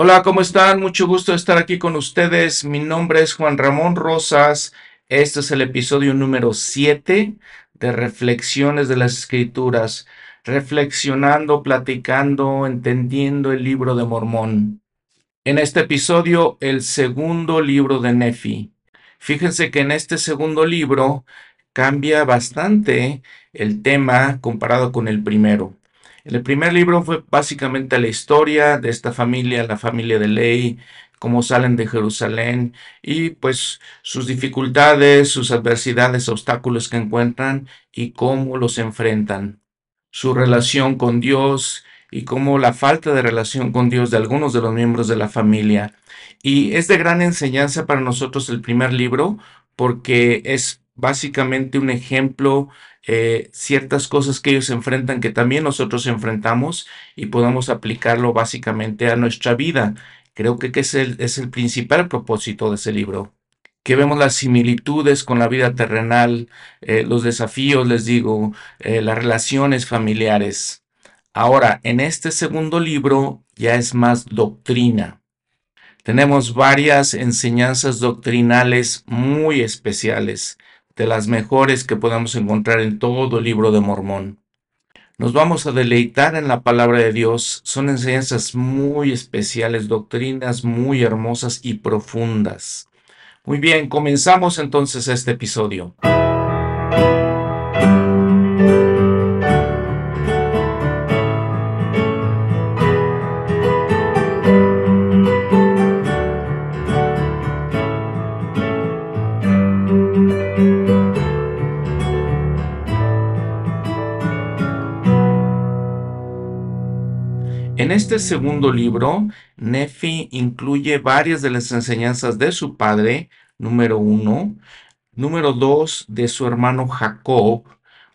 Hola, ¿cómo están? Mucho gusto estar aquí con ustedes. Mi nombre es Juan Ramón Rosas. Este es el episodio número 7 de Reflexiones de las Escrituras, reflexionando, platicando, entendiendo el libro de Mormón. En este episodio, el segundo libro de Nefi. Fíjense que en este segundo libro cambia bastante el tema comparado con el primero. El primer libro fue básicamente la historia de esta familia, la familia de Ley, cómo salen de Jerusalén y pues sus dificultades, sus adversidades, obstáculos que encuentran y cómo los enfrentan. Su relación con Dios y cómo la falta de relación con Dios de algunos de los miembros de la familia. Y es de gran enseñanza para nosotros el primer libro porque es básicamente un ejemplo, eh, ciertas cosas que ellos enfrentan que también nosotros enfrentamos y podamos aplicarlo básicamente a nuestra vida. Creo que, es, el, es el principal propósito de ese libro que vemos las similitudes con la vida terrenal, eh, los desafíos, les digo, eh, las relaciones familiares. Ahora, en este segundo libro ya es más doctrina. Tenemos varias enseñanzas doctrinales muy especiales de las mejores que podamos encontrar en todo el libro de Mormón. Nos vamos a deleitar en la palabra de Dios. Son enseñanzas muy especiales, doctrinas muy hermosas y profundas. Muy bien, comenzamos entonces este episodio. En este segundo libro, Nefi incluye varias de las enseñanzas de su padre, número uno, número dos, de su hermano Jacob,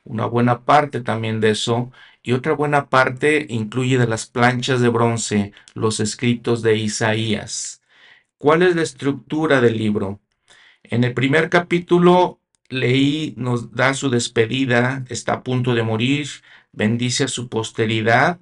una buena parte también de eso, y otra buena parte incluye de las planchas de bronce, los escritos de Isaías. ¿Cuál es la estructura del libro? En el primer capítulo leí, nos da su despedida, está a punto de morir, bendice a su posteridad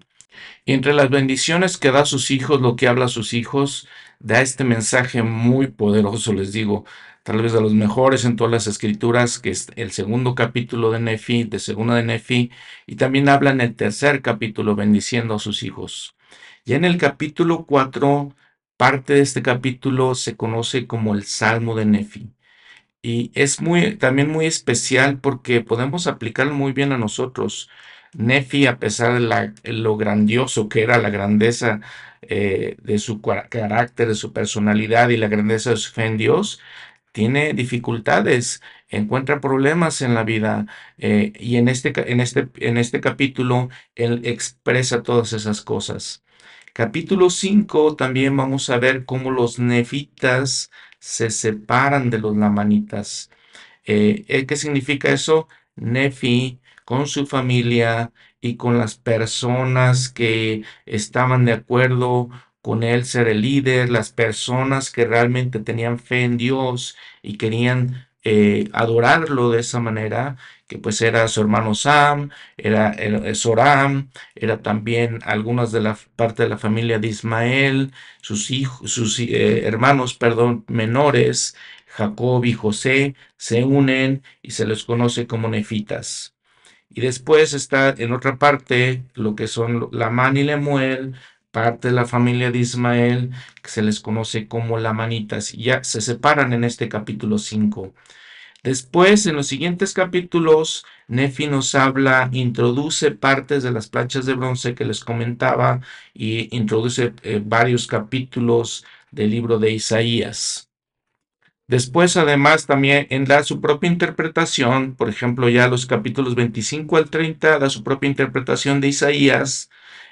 entre las bendiciones que da a sus hijos, lo que habla a sus hijos, da este mensaje muy poderoso, les digo, tal vez de los mejores en todas las escrituras, que es el segundo capítulo de Nefi, de segunda de Nefi, y también habla en el tercer capítulo bendiciendo a sus hijos. Y en el capítulo 4, parte de este capítulo se conoce como el Salmo de Nefi. Y es muy, también muy especial porque podemos aplicarlo muy bien a nosotros. Nefi, a pesar de lo grandioso que era la grandeza eh, de su carácter, de su personalidad y la grandeza de su fe en Dios, tiene dificultades, encuentra problemas en la vida eh, y en este, en, este, en este capítulo él expresa todas esas cosas. Capítulo 5 también vamos a ver cómo los nefitas se separan de los lamanitas. Eh, ¿Qué significa eso? Nefi con su familia y con las personas que estaban de acuerdo con él ser el líder, las personas que realmente tenían fe en Dios y querían eh, adorarlo de esa manera, que pues era su hermano Sam, era, Soram, era también algunas de la parte de la familia de Ismael, sus hijos, sus eh, hermanos, perdón, menores, Jacob y José, se unen y se les conoce como nefitas. Y después está en otra parte lo que son Lamán y Lemuel, parte de la familia de Ismael, que se les conoce como Lamanitas, y ya se separan en este capítulo 5. Después, en los siguientes capítulos, Nefi nos habla, introduce partes de las planchas de bronce que les comentaba y introduce eh, varios capítulos del libro de Isaías. Después, además, también da su propia interpretación, por ejemplo, ya los capítulos 25 al 30 da su propia interpretación de Isaías,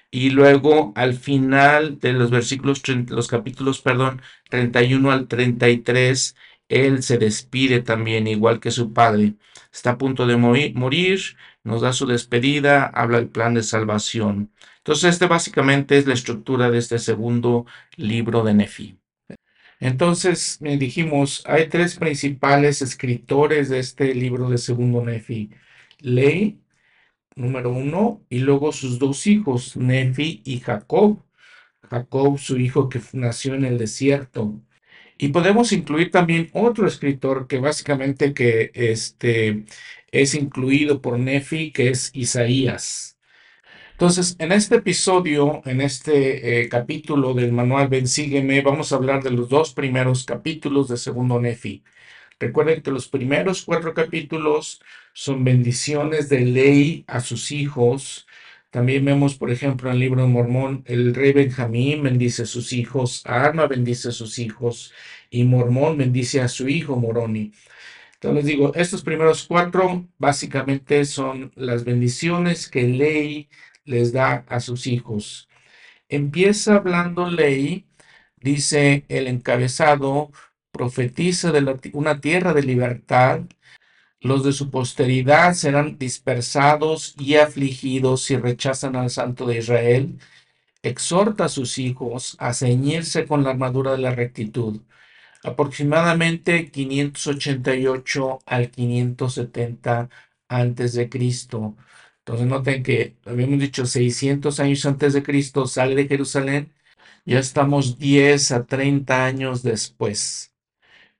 y luego al final de los versículos, los capítulos, perdón, 31 al 33, él se despide también, igual que su padre. Está a punto de morir, nos da su despedida, habla del plan de salvación. Entonces, este básicamente es la estructura de este segundo libro de Nefi. Entonces me dijimos, hay tres principales escritores de este libro de Segundo Nefi. Ley, número uno, y luego sus dos hijos, Nefi y Jacob. Jacob, su hijo que nació en el desierto. Y podemos incluir también otro escritor que básicamente que este, es incluido por Nefi, que es Isaías. Entonces, en este episodio, en este eh, capítulo del manual Ven Sígueme, vamos a hablar de los dos primeros capítulos de Segundo Nefi. Recuerden que los primeros cuatro capítulos son bendiciones de ley a sus hijos. También vemos, por ejemplo, en el libro de Mormón, el rey Benjamín bendice a sus hijos, Arma bendice a sus hijos y Mormón bendice a su hijo Moroni. Entonces les digo, estos primeros cuatro básicamente son las bendiciones que ley les da a sus hijos. Empieza hablando ley, dice el encabezado, profetiza de una tierra de libertad. Los de su posteridad serán dispersados y afligidos si rechazan al Santo de Israel. Exhorta a sus hijos a ceñirse con la armadura de la rectitud. Aproximadamente 588 al 570 antes de Cristo. Entonces noten que habíamos dicho 600 años antes de Cristo sale de Jerusalén, ya estamos 10 a 30 años después.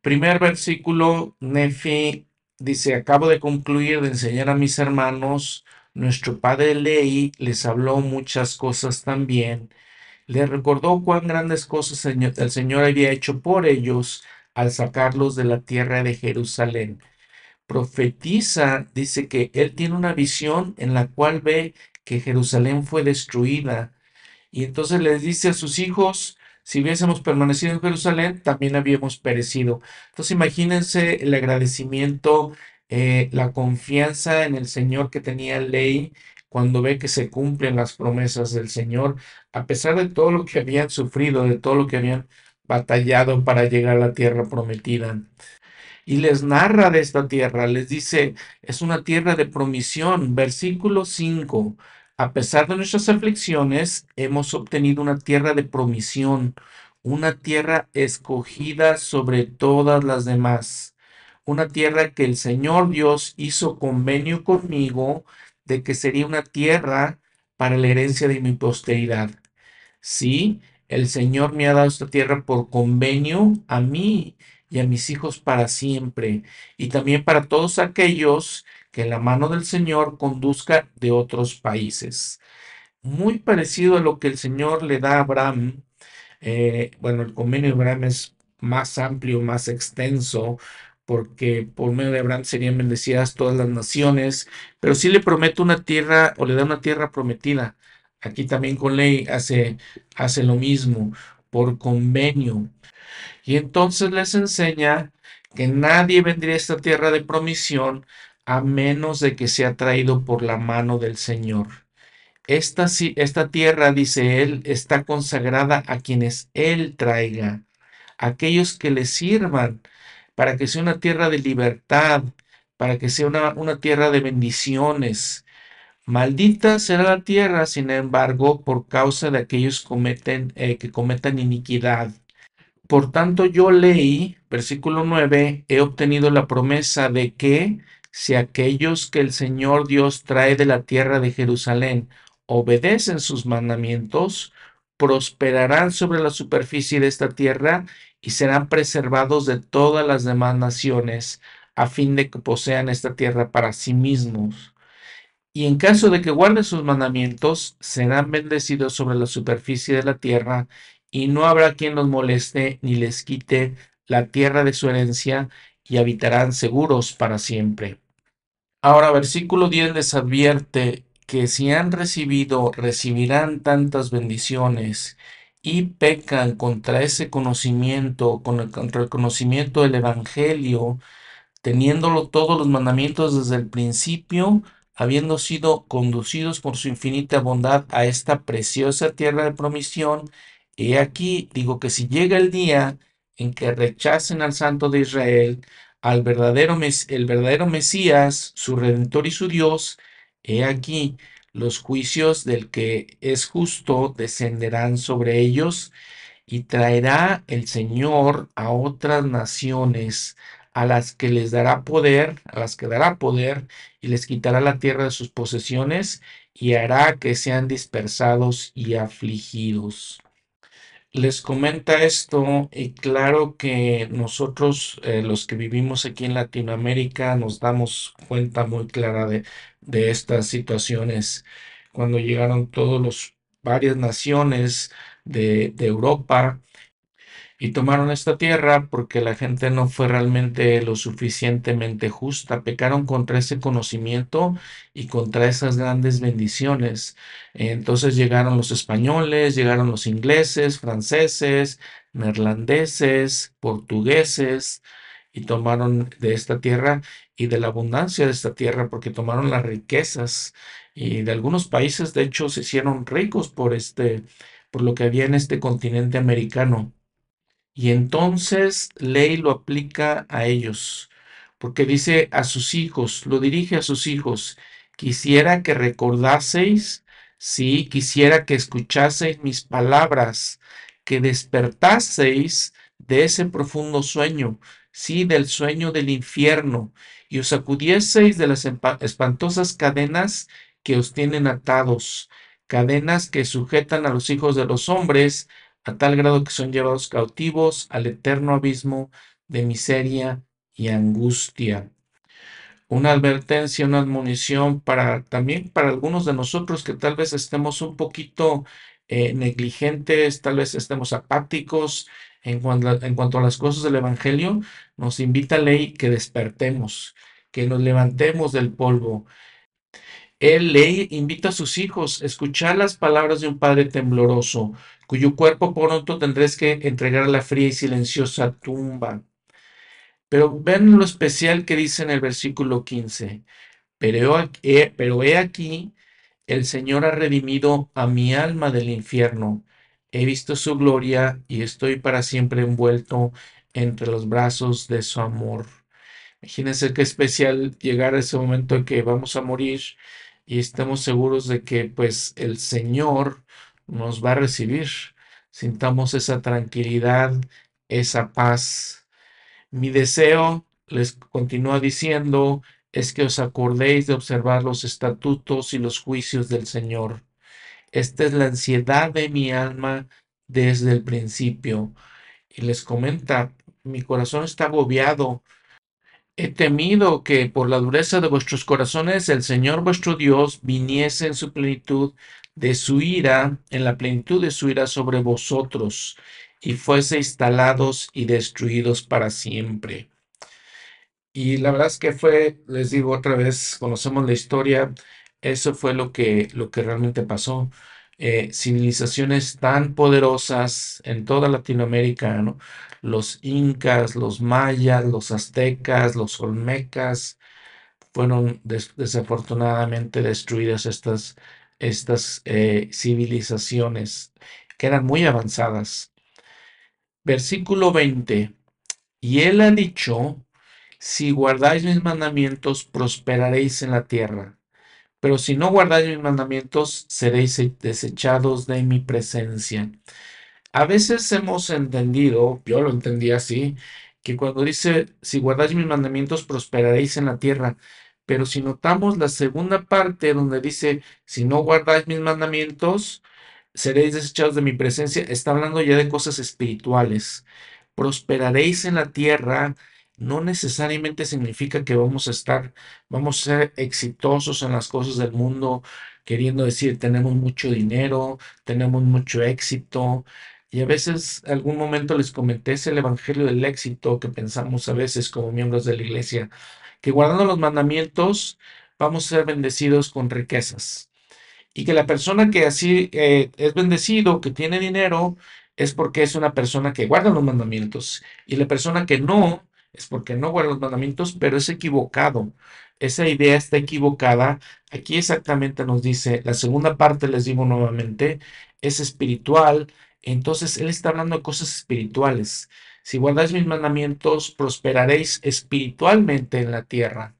Primer versículo, Nefi dice, acabo de concluir de enseñar a mis hermanos, nuestro padre Ley les habló muchas cosas también, le recordó cuán grandes cosas el Señor había hecho por ellos al sacarlos de la tierra de Jerusalén profetiza, dice que él tiene una visión en la cual ve que Jerusalén fue destruida. Y entonces les dice a sus hijos, si hubiésemos permanecido en Jerusalén, también habíamos perecido. Entonces imagínense el agradecimiento, eh, la confianza en el Señor que tenía ley cuando ve que se cumplen las promesas del Señor, a pesar de todo lo que habían sufrido, de todo lo que habían batallado para llegar a la tierra prometida y les narra de esta tierra, les dice, es una tierra de promisión. Versículo 5, a pesar de nuestras aflicciones, hemos obtenido una tierra de promisión, una tierra escogida sobre todas las demás, una tierra que el Señor Dios hizo convenio conmigo de que sería una tierra para la herencia de mi posteridad. Sí, el Señor me ha dado esta tierra por convenio a mí y a mis hijos para siempre, y también para todos aquellos que la mano del Señor conduzca de otros países. Muy parecido a lo que el Señor le da a Abraham. Eh, bueno, el convenio de Abraham es más amplio, más extenso, porque por medio de Abraham serían bendecidas todas las naciones, pero sí le promete una tierra o le da una tierra prometida. Aquí también con ley hace, hace lo mismo, por convenio. Y entonces les enseña que nadie vendría a esta tierra de promisión a menos de que sea traído por la mano del Señor. Esta, esta tierra, dice él, está consagrada a quienes él traiga, aquellos que le sirvan, para que sea una tierra de libertad, para que sea una, una tierra de bendiciones. Maldita será la tierra, sin embargo, por causa de aquellos cometen, eh, que cometan iniquidad. Por tanto, yo leí, versículo 9, he obtenido la promesa de que si aquellos que el Señor Dios trae de la tierra de Jerusalén obedecen sus mandamientos, prosperarán sobre la superficie de esta tierra y serán preservados de todas las demás naciones, a fin de que posean esta tierra para sí mismos. Y en caso de que guarden sus mandamientos, serán bendecidos sobre la superficie de la tierra y no habrá quien los moleste ni les quite la tierra de su herencia, y habitarán seguros para siempre. Ahora, versículo 10 les advierte que si han recibido, recibirán tantas bendiciones y pecan contra ese conocimiento, contra el conocimiento del Evangelio, teniéndolo todos los mandamientos desde el principio, habiendo sido conducidos por su infinita bondad a esta preciosa tierra de promisión, He aquí, digo que si llega el día en que rechacen al Santo de Israel, al verdadero el verdadero Mesías, su Redentor y su Dios, he aquí, los juicios del que es justo descenderán sobre ellos y traerá el Señor a otras naciones a las que les dará poder, a las que dará poder y les quitará la tierra de sus posesiones y hará que sean dispersados y afligidos. Les comenta esto y claro que nosotros, eh, los que vivimos aquí en Latinoamérica, nos damos cuenta muy clara de, de estas situaciones. Cuando llegaron todos los varias naciones de, de Europa y tomaron esta tierra porque la gente no fue realmente lo suficientemente justa. Pecaron contra ese conocimiento y contra esas grandes bendiciones. Entonces llegaron los españoles, llegaron los ingleses, franceses, neerlandeses, portugueses y tomaron de esta tierra y de la abundancia de esta tierra porque tomaron las riquezas y de algunos países de hecho se hicieron ricos por este por lo que había en este continente americano. Y entonces ley lo aplica a ellos, porque dice a sus hijos, lo dirige a sus hijos, quisiera que recordaseis, sí, quisiera que escuchaseis mis palabras, que despertaseis de ese profundo sueño, sí, del sueño del infierno, y os sacudieseis de las espantosas cadenas que os tienen atados, cadenas que sujetan a los hijos de los hombres, a tal grado que son llevados cautivos al eterno abismo de miseria y angustia. Una advertencia, una admonición para también para algunos de nosotros que tal vez estemos un poquito eh, negligentes, tal vez estemos apáticos en cuanto, a, en cuanto a las cosas del Evangelio, nos invita a ley que despertemos, que nos levantemos del polvo, él le invita a sus hijos a escuchar las palabras de un padre tembloroso, cuyo cuerpo pronto tendréis que entregar a la fría y silenciosa tumba. Pero ven lo especial que dice en el versículo 15. Pero he, pero he aquí, el Señor ha redimido a mi alma del infierno. He visto su gloria y estoy para siempre envuelto entre los brazos de su amor. Imagínense qué especial llegar a ese momento en que vamos a morir y estamos seguros de que pues el Señor nos va a recibir. Sintamos esa tranquilidad, esa paz. Mi deseo, les continúa diciendo, es que os acordéis de observar los estatutos y los juicios del Señor. Esta es la ansiedad de mi alma desde el principio. Y les comenta, mi corazón está agobiado He temido que por la dureza de vuestros corazones el Señor vuestro Dios viniese en su plenitud de su ira, en la plenitud de su ira sobre vosotros, y fuese instalados y destruidos para siempre. Y la verdad es que fue, les digo otra vez, conocemos la historia, eso fue lo que, lo que realmente pasó. Eh, civilizaciones tan poderosas en toda Latinoamérica, ¿no? Los incas, los mayas, los aztecas, los olmecas, fueron desafortunadamente destruidas estas, estas eh, civilizaciones que eran muy avanzadas. Versículo 20. Y él ha dicho, si guardáis mis mandamientos, prosperaréis en la tierra. Pero si no guardáis mis mandamientos, seréis desechados de mi presencia. A veces hemos entendido, yo lo entendí así, que cuando dice, si guardáis mis mandamientos, prosperaréis en la tierra. Pero si notamos la segunda parte donde dice, si no guardáis mis mandamientos, seréis desechados de mi presencia, está hablando ya de cosas espirituales. Prosperaréis en la tierra no necesariamente significa que vamos a estar, vamos a ser exitosos en las cosas del mundo, queriendo decir, tenemos mucho dinero, tenemos mucho éxito. Y a veces, algún momento les comenté, es el evangelio del éxito que pensamos a veces como miembros de la iglesia, que guardando los mandamientos vamos a ser bendecidos con riquezas. Y que la persona que así eh, es bendecido, que tiene dinero, es porque es una persona que guarda los mandamientos. Y la persona que no, es porque no guarda los mandamientos, pero es equivocado. Esa idea está equivocada. Aquí exactamente nos dice, la segunda parte, les digo nuevamente, es espiritual. Entonces, Él está hablando de cosas espirituales. Si guardáis mis mandamientos, prosperaréis espiritualmente en la tierra.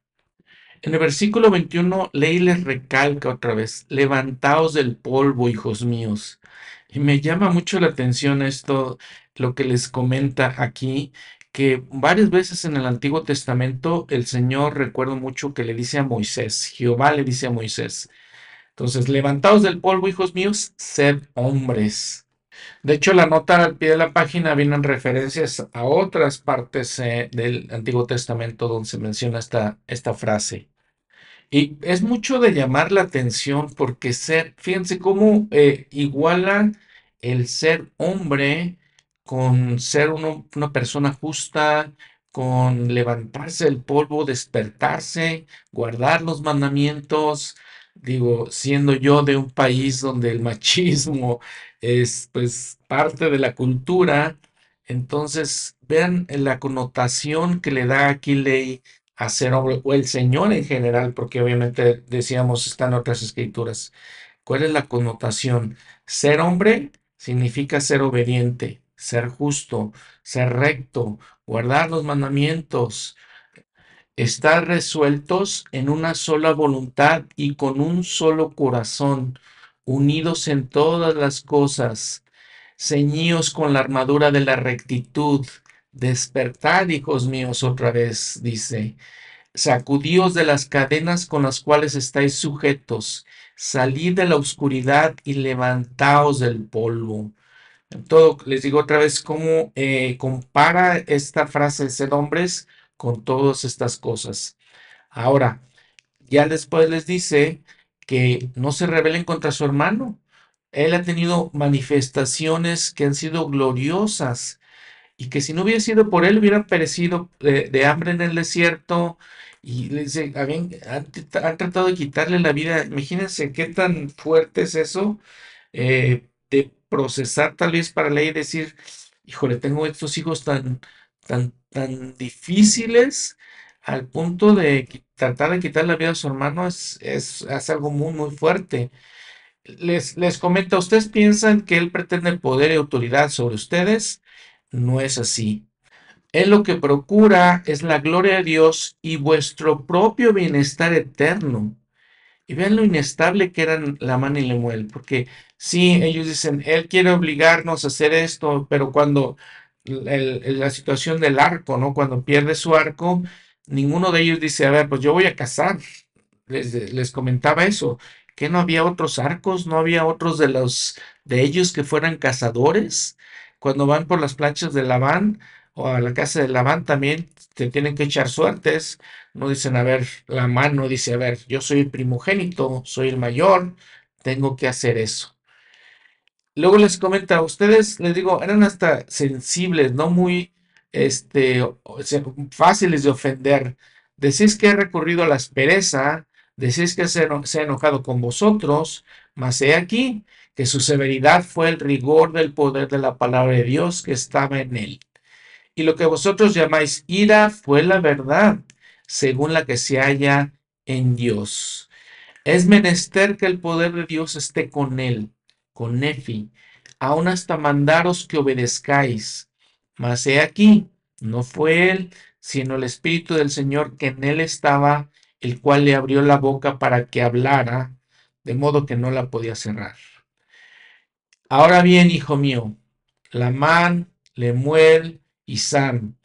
En el versículo 21, ley les recalca otra vez, levantaos del polvo, hijos míos. Y me llama mucho la atención esto, lo que les comenta aquí, que varias veces en el Antiguo Testamento el Señor, recuerdo mucho que le dice a Moisés, Jehová le dice a Moisés, entonces, levantaos del polvo, hijos míos, sed hombres. De hecho, la nota al pie de la página vienen referencias a otras partes eh, del Antiguo Testamento donde se menciona esta, esta frase. Y es mucho de llamar la atención porque ser, fíjense cómo eh, igualan el ser hombre con ser una persona justa, con levantarse del polvo, despertarse, guardar los mandamientos. Digo, siendo yo de un país donde el machismo es pues parte de la cultura, entonces vean la connotación que le da aquí ley a ser hombre, o el Señor en general, porque obviamente decíamos están otras escrituras. ¿Cuál es la connotación? Ser hombre significa ser obediente, ser justo, ser recto, guardar los mandamientos, estar resueltos en una sola voluntad y con un solo corazón, unidos en todas las cosas, ceñidos con la armadura de la rectitud. Despertad, hijos míos, otra vez, dice Sacudíos de las cadenas con las cuales estáis sujetos, salid de la oscuridad y levantaos del polvo. Todo, les digo otra vez cómo eh, compara esta frase de ser hombres con todas estas cosas. Ahora, ya después les dice que no se rebelen contra su hermano. Él ha tenido manifestaciones que han sido gloriosas y que si no hubiera sido por él hubieran perecido de, hambre en el desierto. Y han tratado de quitarle la vida. Imagínense qué tan fuerte es eso eh, de procesar tal vez para ley y decir, híjole, tengo estos hijos tan, tan, tan difíciles al punto de tratar de quitar la vida a su hermano es, es, algo muy, muy fuerte. Les, les comento, ¿ustedes piensan que él pretende poder y autoridad sobre ustedes? No es así. Él lo que procura es la gloria de Dios y vuestro propio bienestar eterno. Y vean lo inestable que eran Lamán y Lemuel, porque sí, ellos dicen, él quiere obligarnos a hacer esto, pero cuando la situación del arco, ¿no? Cuando pierde su arco, ninguno de ellos dice, a ver, pues yo voy a cazar. Les, les comentaba eso, que no había otros arcos, no había otros de los de ellos que fueran cazadores. Cuando van por las planchas de Labán o a la casa de Labán también te tienen que echar suertes. No dicen, a ver, la mano dice, a ver, yo soy el primogénito, soy el mayor, tengo que hacer eso. Luego les comenta, ustedes, les digo, eran hasta sensibles, no muy, este, fáciles de ofender. Decís que he recurrido a la aspereza, decís que se, se ha enojado con vosotros, mas he aquí que su severidad fue el rigor del poder de la palabra de Dios que estaba en él. Y lo que vosotros llamáis ira fue la verdad, según la que se halla en Dios. Es menester que el poder de Dios esté con él, con Nefi, aun hasta mandaros que obedezcáis. Mas he aquí, no fue él, sino el Espíritu del Señor que en él estaba, el cual le abrió la boca para que hablara, de modo que no la podía cerrar. Ahora bien, hijo mío, Lamán, Lemuel y Sam,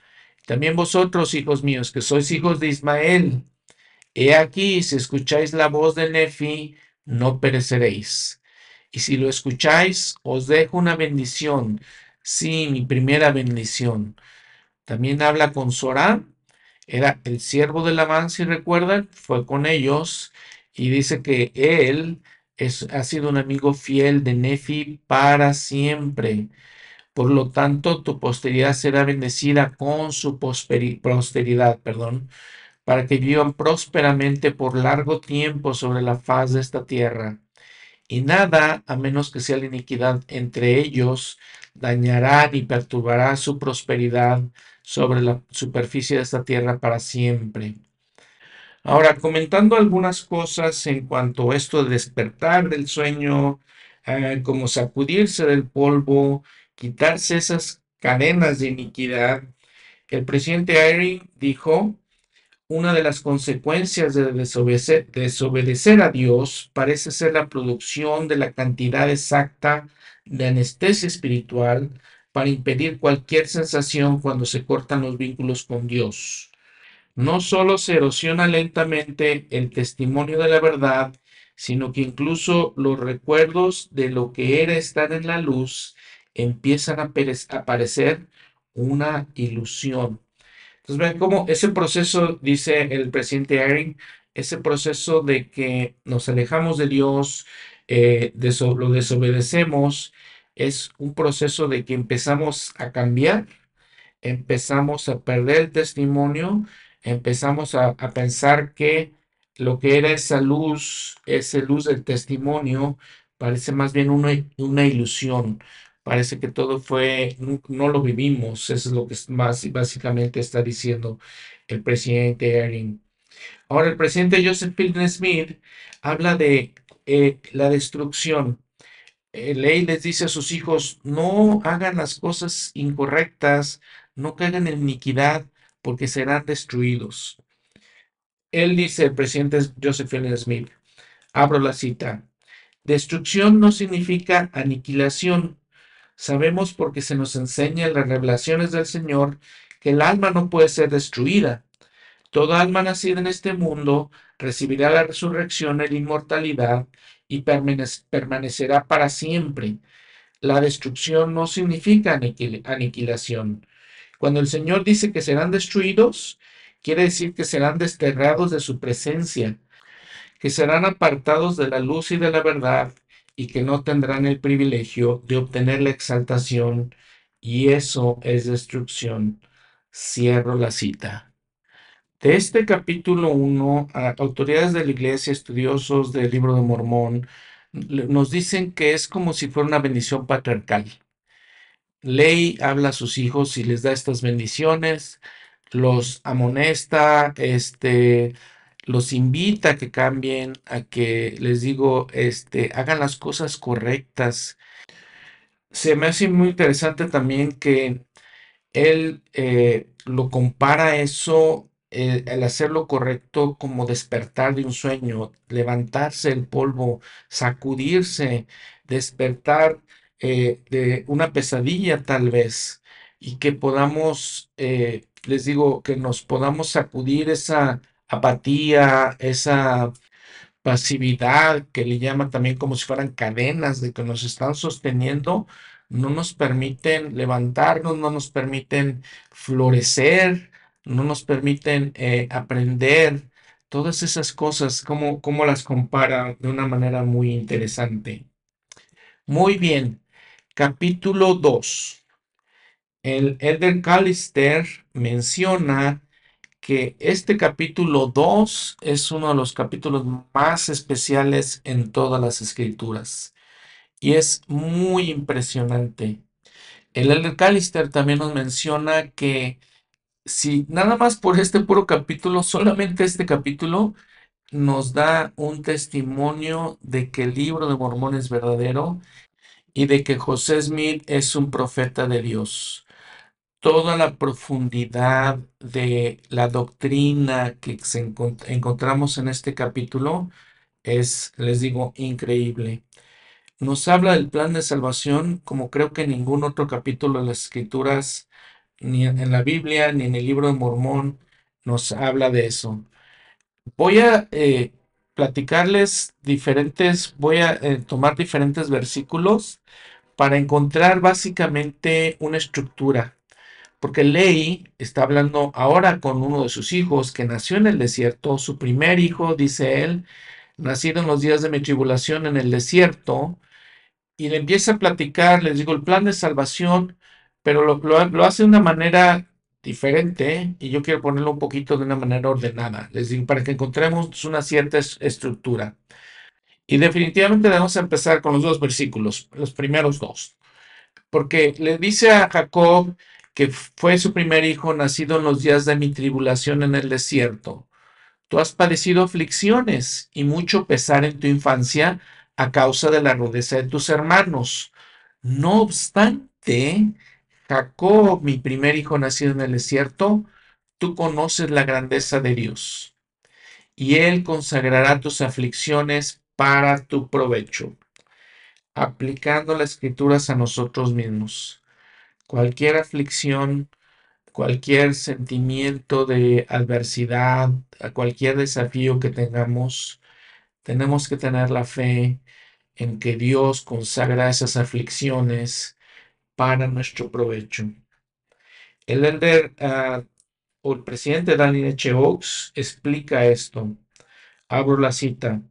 también vosotros, hijos míos, que sois hijos de Ismael, he aquí, si escucháis la voz de Nefi, no pereceréis. Y si lo escucháis, os dejo una bendición, sí, mi primera bendición. También habla con Sorá, era el siervo de Labán, si recuerdan, fue con ellos y dice que él es, ha sido un amigo fiel de Nefi para siempre. Por lo tanto, tu posteridad será bendecida con su posteridad, perdón, para que vivan prósperamente por largo tiempo sobre la faz de esta tierra. Y nada, a menos que sea la iniquidad entre ellos, dañará ni perturbará su prosperidad sobre la superficie de esta tierra para siempre. Ahora, comentando algunas cosas en cuanto a esto de despertar del sueño, eh, como sacudirse del polvo, quitarse esas cadenas de iniquidad, el presidente Eyring dijo, una de las consecuencias de desobedecer, a Dios parece ser la producción de la cantidad exacta de anestesia espiritual para impedir cualquier sensación cuando se cortan los vínculos con Dios. No solo se erosiona lentamente el testimonio de la verdad, sino que incluso los recuerdos de lo que era estar en la luz empiezan a aparecer una ilusión. Entonces, ven cómo ese proceso, dice el presidente Eyring, ese proceso de que nos alejamos de Dios, eh, lo desobedecemos, es un proceso de que empezamos a cambiar, empezamos a perder el testimonio, empezamos a, pensar que lo que era esa luz, esa luz del testimonio, parece más bien una, una ilusión. Parece que todo fue, no, lo vivimos. Eso es lo que más, básicamente está diciendo el presidente Erin. Ahora, el presidente Joseph Pilgrim Smith habla de eh, la destrucción. Eh, ley les dice a sus hijos, no hagan las cosas incorrectas, no caigan en iniquidad, porque serán destruidos. Él dice, el presidente Joseph Pilgrim Smith, abro la cita, destrucción no significa aniquilación, Sabemos porque se nos enseña en las revelaciones del Señor que el alma no puede ser destruida. Toda alma nacida en este mundo recibirá la resurrección y la inmortalidad y permanecerá para siempre. La destrucción no significa aniquilación. Cuando el Señor dice que serán destruidos, quiere decir que serán desterrados de su presencia, que serán apartados de la luz y de la verdad y que no tendrán el privilegio de obtener la exaltación, y eso es destrucción. Cierro la cita. De este capítulo 1, autoridades de la iglesia, estudiosos del libro de Mormón, nos dicen que es como si fuera una bendición patriarcal. Ley habla a sus hijos y les da estas bendiciones, los amonesta, este, los invita a que cambien, a que les digo, este, hagan las cosas correctas. Se me hace muy interesante también que él eh, lo compara eso, eh, el hacer lo correcto como despertar de un sueño, levantarse el polvo, sacudirse, despertar eh, de una pesadilla tal vez, y que podamos, les digo, que nos podamos sacudir esa apatía, esa pasividad que le llaman también como si fueran cadenas de que nos están sosteniendo, no nos permiten levantarnos, no nos permiten florecer, no nos permiten eh, aprender. Todas esas cosas, como, como las compara de una manera muy interesante. Muy bien, capítulo 2. El Elder Callister menciona que este capítulo 2 es uno de los capítulos más especiales en todas las escrituras. Y es muy impresionante. El Elder Callister también nos menciona que si nada más por este puro capítulo, solamente este capítulo, nos da un testimonio de que el libro de Mormón es verdadero y de que José Smith es un profeta de Dios toda la profundidad de la doctrina que encontramos en este capítulo es, les digo, increíble. Nos habla del plan de salvación como creo que ningún otro capítulo de las escrituras, ni en la Biblia, ni en el libro de Mormón, nos habla de eso. Voy a eh, platicarles diferentes, voy a eh, tomar diferentes versículos para encontrar básicamente una estructura porque Ley está hablando ahora con uno de sus hijos que nació en el desierto, su primer hijo, dice él, nacido en los días de mi tribulación en el desierto, y le empieza a platicar, les digo, el plan de salvación, pero lo, hace de una manera diferente, y yo quiero ponerlo un poquito de una manera ordenada, les digo, para que encontremos una cierta estructura. Y definitivamente debemos empezar con los dos versículos, los primeros dos, porque le dice a Jacob, que fue su primer hijo nacido en los días de mi tribulación en el desierto. Tú has padecido aflicciones y mucho pesar en tu infancia a causa de la rudeza de tus hermanos. No obstante, Jacob, mi primer hijo nacido en el desierto, tú conoces la grandeza de Dios, y Él consagrará tus aflicciones para tu provecho, aplicando las escrituras a nosotros mismos cualquier aflicción, cualquier sentimiento de adversidad, a cualquier desafío que tengamos, tenemos que tener la fe en que Dios consagra esas aflicciones para nuestro provecho. El elder ah, o el presidente Daniel H. Oaks explica esto. Abro la cita.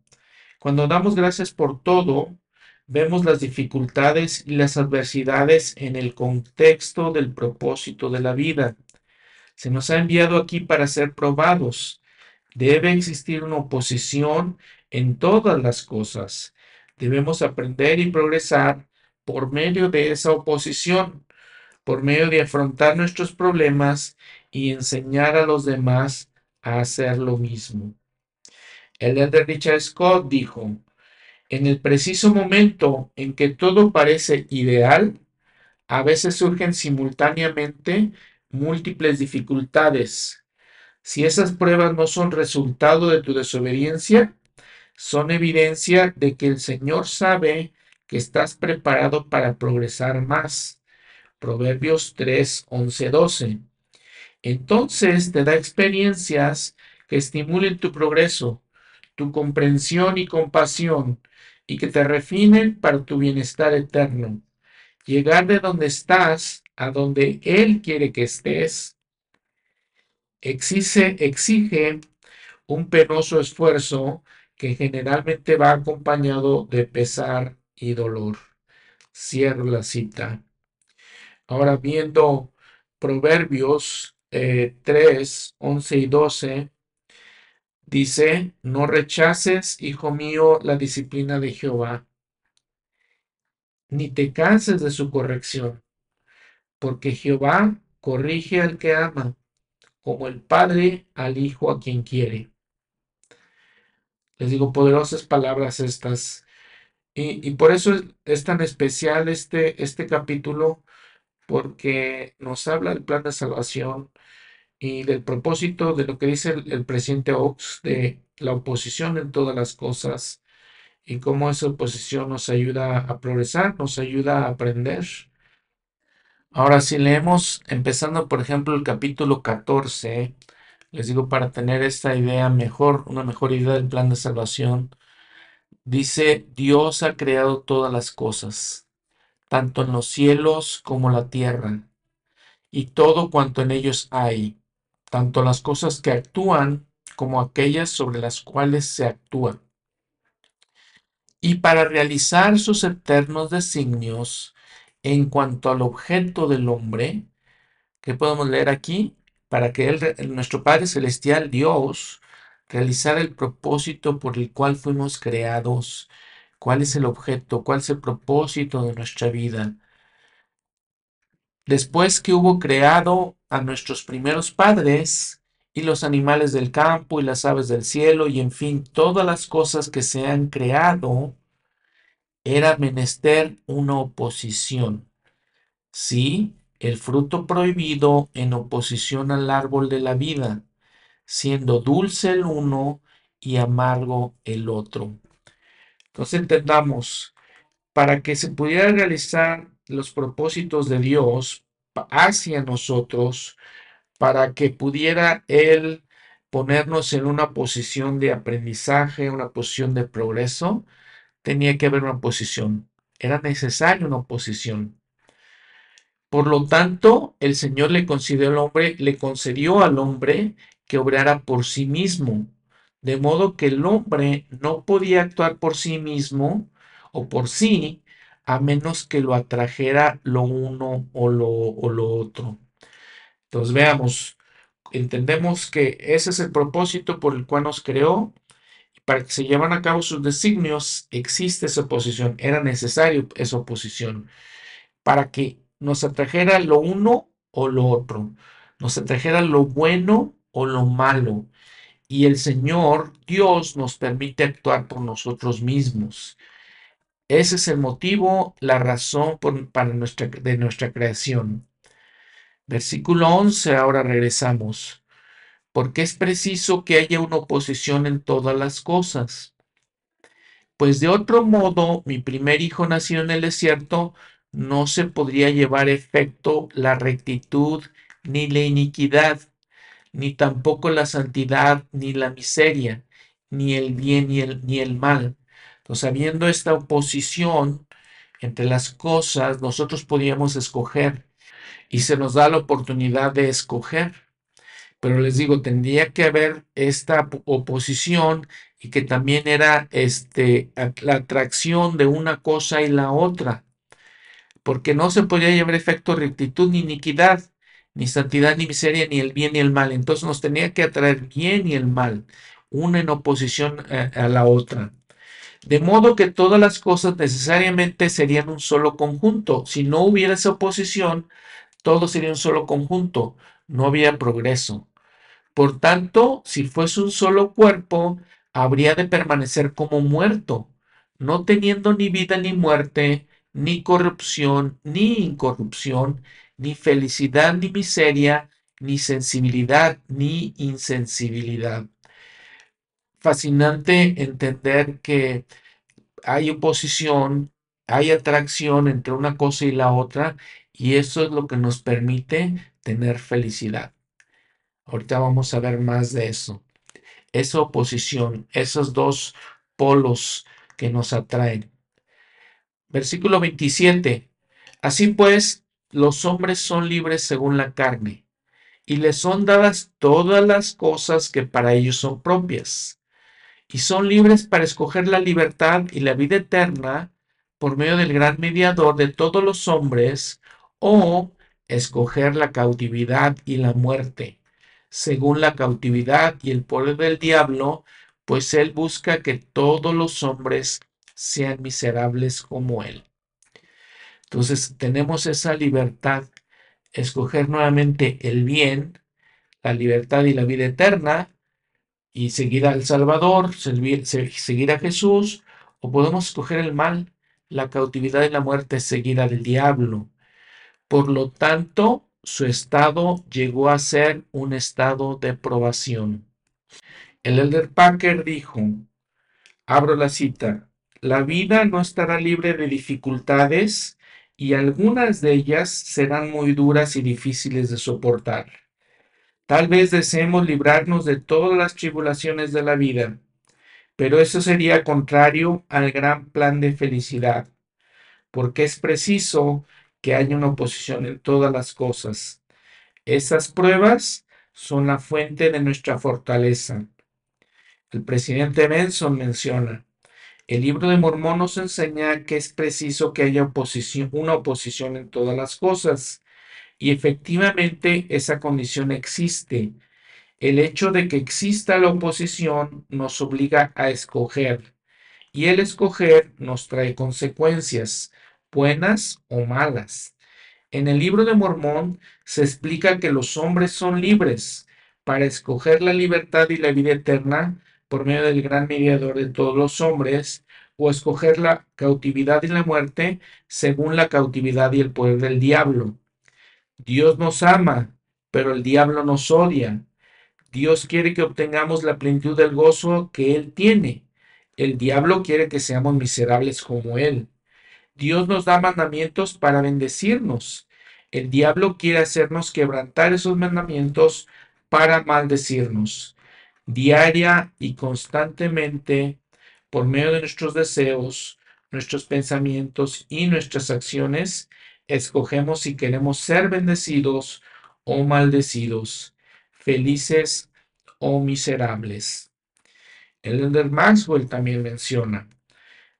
Cuando damos gracias por todo, vemos las dificultades y las adversidades en el contexto del propósito de la vida. Se nos ha enviado aquí para ser probados. Debe existir una oposición en todas las cosas. Debemos aprender y progresar por medio de esa oposición, por medio de afrontar nuestros problemas y enseñar a los demás a hacer lo mismo. El elder Richard Scott dijo, en el preciso momento en que todo parece ideal, a veces surgen simultáneamente múltiples dificultades. Si esas pruebas no son resultado de tu desobediencia, son evidencia de que el Señor sabe que estás preparado para progresar más. Proverbios 3, 11, 12. Entonces te da experiencias que estimulen tu progreso, tu comprensión y compasión, y que te refinen para tu bienestar eterno. Llegar de donde estás a donde Él quiere que estés exige, un penoso esfuerzo que generalmente va acompañado de pesar y dolor. Cierro la cita. Ahora viendo Proverbios 3, 11 y 12, dice, no rechaces, hijo mío, la disciplina de Jehová, ni te canses de su corrección, porque Jehová corrige al que ama, como el Padre al Hijo a quien quiere. Les digo, poderosas palabras estas. Y, por eso es, tan especial este, este capítulo, porque nos habla del plan de salvación y del propósito de lo que dice el, presidente Oaks, de la oposición en todas las cosas y cómo esa oposición nos ayuda a progresar, nos ayuda a aprender. Ahora, si leemos, empezando por ejemplo el capítulo 14, les digo para tener esta idea mejor, una mejor idea del plan de salvación, dice, Dios ha creado todas las cosas, tanto en los cielos como la tierra, y todo cuanto en ellos hay, tanto las cosas que actúan como aquellas sobre las cuales se actúa. Y para realizar sus eternos designios en cuanto al objeto del hombre, que podemos leer aquí, para que nuestro Padre Celestial, Dios, realizara el propósito por el cual fuimos creados, cuál es el objeto, cuál es el propósito de nuestra vida. Después que hubo creado a nuestros primeros padres y los animales del campo y las aves del cielo y en fin, todas las cosas que se han creado, era menester una oposición. Sí, el fruto prohibido en oposición al árbol de la vida, siendo dulce el uno y amargo el otro. Entonces entendamos, para que se pudiera realizar los propósitos de Dios hacia nosotros, para que pudiera Él ponernos en una posición de aprendizaje, una posición de progreso, tenía que haber una posición. Era necesaria una oposición. Por lo tanto, el Señor le concedió al hombre, le concedió al hombre que obrara por sí mismo, de modo que el hombre no podía actuar por sí mismo o por sí, a menos que lo atrajera lo uno o lo, o lo otro. Entonces veamos, entendemos que ese es el propósito por el cual nos creó. Para que se llevan a cabo sus designios existe esa oposición, era necesario esa oposición para que nos atrajera lo uno o lo otro, nos atrajera lo bueno o lo malo. Y el Señor, Dios, nos permite actuar por nosotros mismos. Ese es el motivo, la razón para nuestra, de nuestra creación. Versículo 11, ahora regresamos. Porque es preciso que haya una oposición en todas las cosas. Pues de otro modo, mi primer hijo nació en el desierto, no se podría llevar efecto la rectitud ni la iniquidad, ni tampoco la santidad ni la miseria, ni el bien ni el, ni el mal. Entonces, habiendo esta oposición entre las cosas, nosotros podíamos escoger y se nos da la oportunidad de escoger. Pero les digo, tendría que haber esta oposición y que también era este, la atracción de una cosa y la otra, porque no se podía llevar efecto rectitud ni iniquidad, ni santidad ni miseria, ni el bien ni el mal. Entonces nos tenía que atraer bien y el mal, una en oposición a, a la otra. De modo que todas las cosas necesariamente serían un solo conjunto. Si no hubiera esa oposición, todo sería un solo conjunto, no había progreso. Por tanto, si fuese un solo cuerpo, habría de permanecer como muerto, no teniendo ni vida ni muerte, ni corrupción ni incorrupción, ni felicidad ni miseria, ni sensibilidad ni insensibilidad. Fascinante entender que hay oposición, hay atracción entre una cosa y la otra, y eso es lo que nos permite tener felicidad. Ahorita vamos a ver más de eso. Esa oposición, esos dos polos que nos atraen. Versículo 27. Así pues, los hombres son libres según la carne, y les son dadas todas las cosas que para ellos son propias, y son libres para escoger la libertad y la vida eterna por medio del gran mediador de todos los hombres, o escoger la cautividad y la muerte, según la cautividad y el poder del diablo, pues él busca que todos los hombres sean miserables como él. Entonces tenemos esa libertad, escoger nuevamente el bien, la libertad y la vida eterna, y seguir al Salvador, seguir a Jesús, o podemos escoger el mal, la cautividad y la muerte, seguir al diablo. Por lo tanto, su estado llegó a ser un estado de probación. El elder Packer dijo, abro la cita, la vida no estará libre de dificultades y algunas de ellas serán muy duras y difíciles de soportar. Tal vez deseemos librarnos de todas las tribulaciones de la vida, pero eso sería contrario al gran plan de felicidad, porque es preciso que haya una oposición en todas las cosas. Esas pruebas son la fuente de nuestra fortaleza. El presidente Benson menciona, el libro de Mormón nos enseña que es preciso que haya una oposición en todas las cosas. Y efectivamente esa condición existe. El hecho de que exista la oposición nos obliga a escoger. Y el escoger nos trae consecuencias buenas o malas. En el libro de Mormón se explica que los hombres son libres para escoger la libertad y la vida eterna por medio del gran mediador de todos los hombres, o escoger la cautividad y la muerte según la cautividad y el poder del diablo. Dios nos ama, pero el diablo nos odia. Dios quiere que obtengamos la plenitud del gozo que Él tiene. El diablo quiere que seamos miserables como Él. Dios nos da mandamientos para bendecirnos. El diablo quiere hacernos quebrantar esos mandamientos para maldecirnos. Diaria y constantemente, por medio de nuestros deseos, nuestros pensamientos y nuestras acciones, escogemos si queremos ser bendecidos o maldecidos, felices o miserables. El Elder Maxwell también menciona.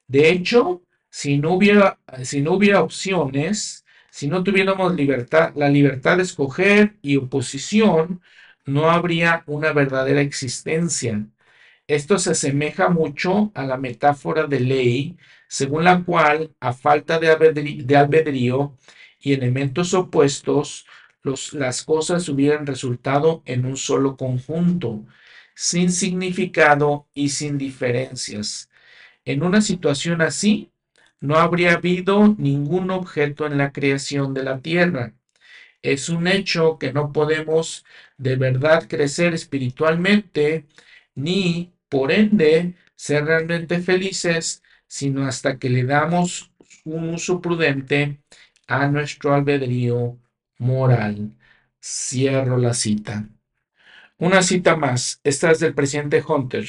De hecho, si no hubiera, si no hubiera opciones, si no tuviéramos libertad, la libertad de escoger y oposición, no habría una verdadera existencia. Esto se asemeja mucho a la metáfora de ley, según la cual, a falta de albedrío, y elementos opuestos, las cosas hubieran resultado en un solo conjunto, sin significado y sin diferencias. En una situación así, no habría habido ningún objeto en la creación de la tierra. Es un hecho que no podemos de verdad crecer espiritualmente ni, por ende, ser realmente felices, sino hasta que le damos un uso prudente a nuestro albedrío moral. Cierro la cita. Una cita más. Esta es del presidente Hunter.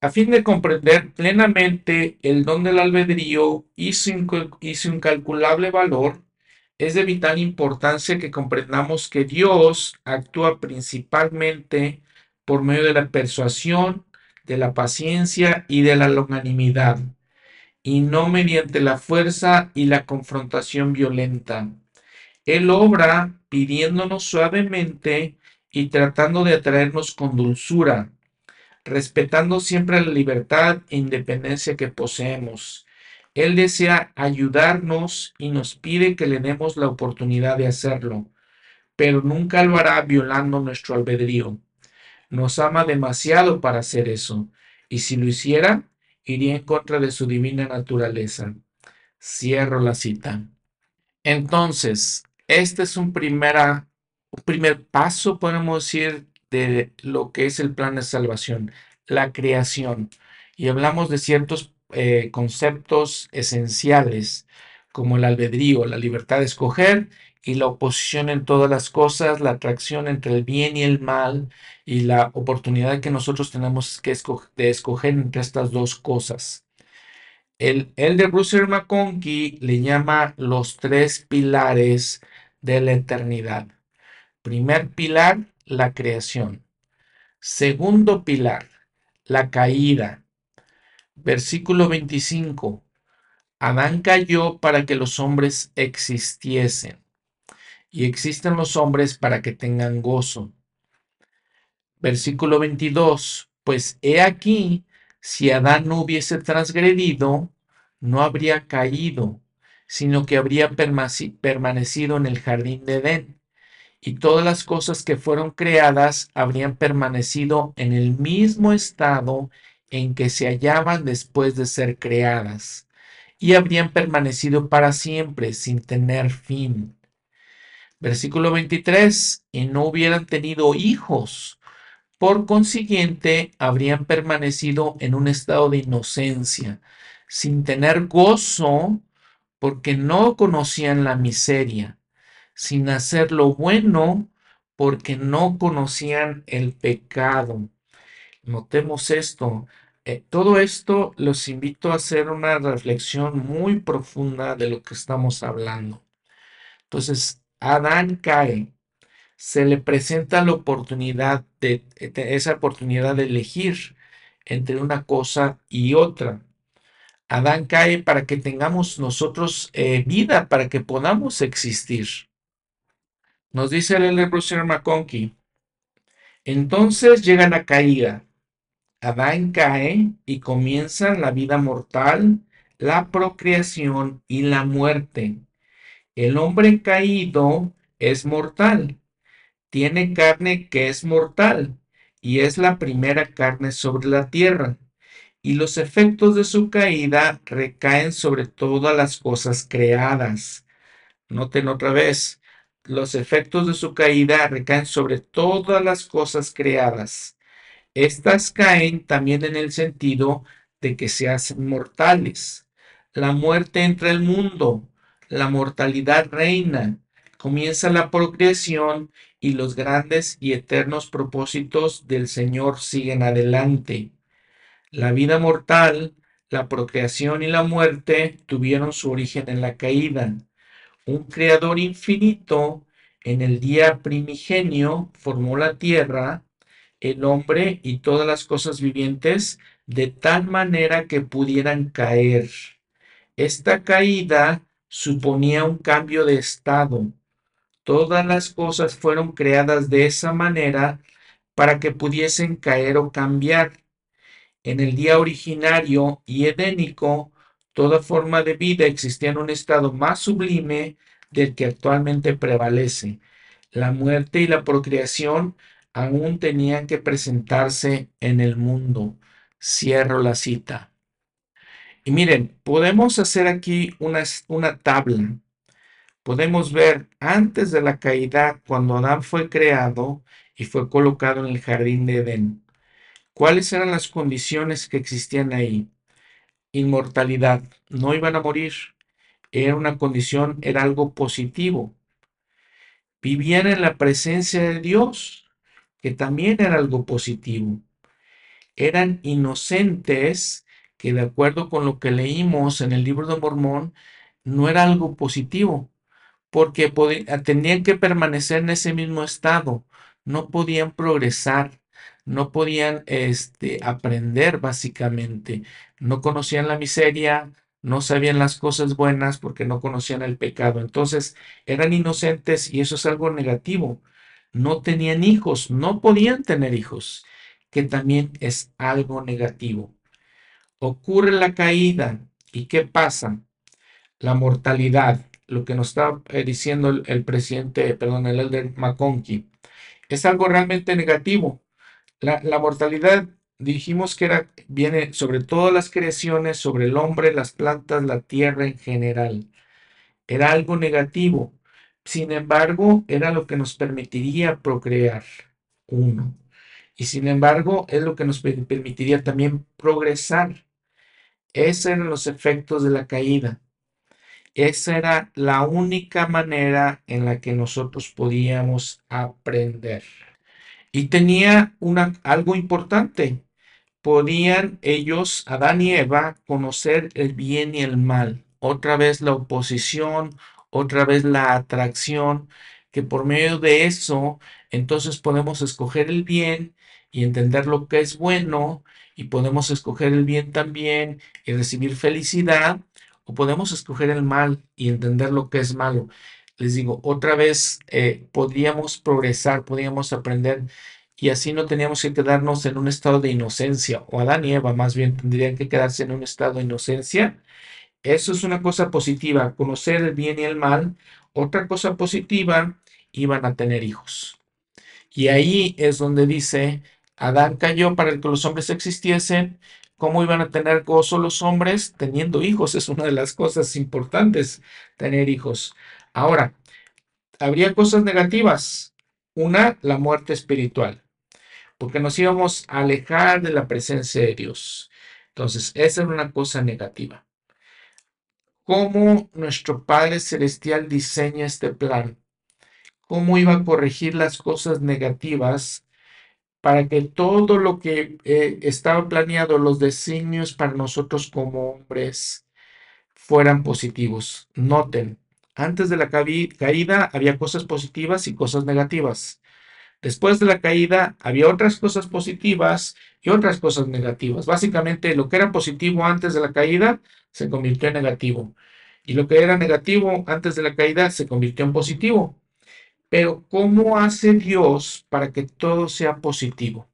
A fin de comprender plenamente el don del albedrío y su, y su incalculable valor, es de vital importancia que comprendamos que Dios actúa principalmente por medio de la persuasión, de la paciencia y de la longanimidad, y no mediante la fuerza y la confrontación violenta. Él obra pidiéndonos suavemente y tratando de atraernos con dulzura, respetando siempre la libertad e independencia que poseemos. Él desea ayudarnos y nos pide que le demos la oportunidad de hacerlo, pero nunca lo hará violando nuestro albedrío. Nos ama demasiado para hacer eso, y si lo hiciera, iría en contra de su divina naturaleza. Cierro la cita. Entonces, este es un, primera, primer paso, podemos decir, de lo que es el plan de salvación, la creación. Y hablamos de ciertos eh, conceptos esenciales como el albedrío, la libertad de escoger y la oposición en todas las cosas, la atracción entre el bien y el mal y la oportunidad que nosotros tenemos que de escoger entre estas dos cosas. El, el de Bruce McConkie le llama los tres pilares de la eternidad. Primer pilar, la creación. Segundo pilar, la caída. Versículo 25. Adán cayó para que los hombres existiesen. Y existen los hombres para que tengan gozo. Versículo 22. Pues he aquí, si Adán no hubiese transgredido, no habría caído, sino que habría permanecido en el jardín de Edén y todas las cosas que fueron creadas habrían permanecido en el mismo estado en que se hallaban después de ser creadas, y habrían permanecido para siempre sin tener fin. Versículo 23, y no hubieran tenido hijos, por consiguiente habrían permanecido en un estado de inocencia, sin tener gozo, porque no conocían la miseria sin hacer lo bueno porque no conocían el pecado. Notemos esto. Eh, todo esto los invito a hacer una reflexión muy profunda de lo que estamos hablando. Entonces, Adán cae, se le presenta la oportunidad de, esa oportunidad de elegir entre una cosa y otra. Adán cae para que tengamos nosotros eh, vida, para que podamos existir. Nos dice el profesor McConkie. Entonces llega la caída. Adán cae y comienza la vida mortal, la procreación y la muerte. El hombre caído es mortal. Tiene carne que es mortal y es la primera carne sobre la tierra. Y los efectos de su caída recaen sobre todas las cosas creadas. Noten otra vez, los efectos de su caída recaen sobre todas las cosas creadas. Estas caen también en el sentido de que se hacen mortales. La muerte entra al mundo, la mortalidad reina, comienza la procreación y los grandes y eternos propósitos del Señor siguen adelante. La vida mortal, la procreación y la muerte tuvieron su origen en la caída un creador infinito, en el día primigenio formó la tierra, el hombre y todas las cosas vivientes de tal manera que pudieran caer. Esta caída suponía un cambio de estado. Todas las cosas fueron creadas de esa manera para que pudiesen caer o cambiar. En el día originario y edénico, Toda forma de vida existía en un estado más sublime del que actualmente prevalece. La muerte y la procreación aún tenían que presentarse en el mundo. Cierro la cita. Y miren, podemos hacer aquí una, una tabla. Podemos ver antes de la caída, cuando Adán fue creado y fue colocado en el jardín de Edén, cuáles eran las condiciones que existían ahí inmortalidad, no iban a morir, era una condición, era algo positivo. Vivían en la presencia de Dios, que también era algo positivo. eran inocentes, que de acuerdo con lo que leímos en el libro de Mormón, no era algo positivo, porque tenían que permanecer en ese mismo estado, no podían progresar, no podían este, aprender básicamente, no conocían la miseria, no sabían las cosas buenas porque no conocían el pecado. Entonces eran inocentes y eso es algo negativo. No tenían hijos, no podían tener hijos, que también es algo negativo. Ocurre la caída y ¿qué pasa? La mortalidad, lo que nos está eh, diciendo el, presidente, perdón, el elder McConkie, es algo realmente negativo. La, mortalidad dijimos que era, viene sobre todas las creaciones, sobre el hombre, las plantas, la tierra en general. Era algo negativo. Sin embargo, era lo que nos permitiría procrear. Uno. Y sin embargo, es lo que nos permitiría también progresar. Esos eran los efectos de la caída. Esa era la única manera en la que nosotros podíamos aprender. Y tenía una, algo importante podían ellos, Adán y Eva, conocer el bien y el mal. Otra vez la oposición, otra vez la atracción, que por medio de eso, entonces podemos escoger el bien y entender lo que es bueno, y podemos escoger el bien también y recibir felicidad, o podemos escoger el mal y entender lo que es malo. Les digo, otra vez eh, podríamos progresar, podríamos aprender y así no teníamos que quedarnos en un estado de inocencia, o Adán y Eva más bien tendrían que quedarse en un estado de inocencia. Eso es una cosa positiva, conocer el bien y el mal. Otra cosa positiva, iban a tener hijos. Y ahí es donde dice, Adán cayó para que los hombres existiesen. ¿Cómo iban a tener gozo los hombres? Teniendo hijos. Es una de las cosas importantes, tener hijos. Ahora, habría cosas negativas. Una, la muerte espiritual porque nos íbamos a alejar de la presencia de Dios. Entonces, esa era una cosa negativa. ¿Cómo nuestro Padre Celestial diseña este plan? ¿Cómo iba a corregir las cosas negativas para que todo lo que eh, estaba planeado, los designios para nosotros como hombres, fueran positivos? Noten, antes de la caída había cosas positivas y cosas negativas. Después de la caída había otras cosas positivas y otras cosas negativas. Básicamente lo que era positivo antes de la caída se convirtió en negativo. Y lo que era negativo antes de la caída se convirtió en positivo. Pero ¿cómo hace Dios para que todo sea positivo?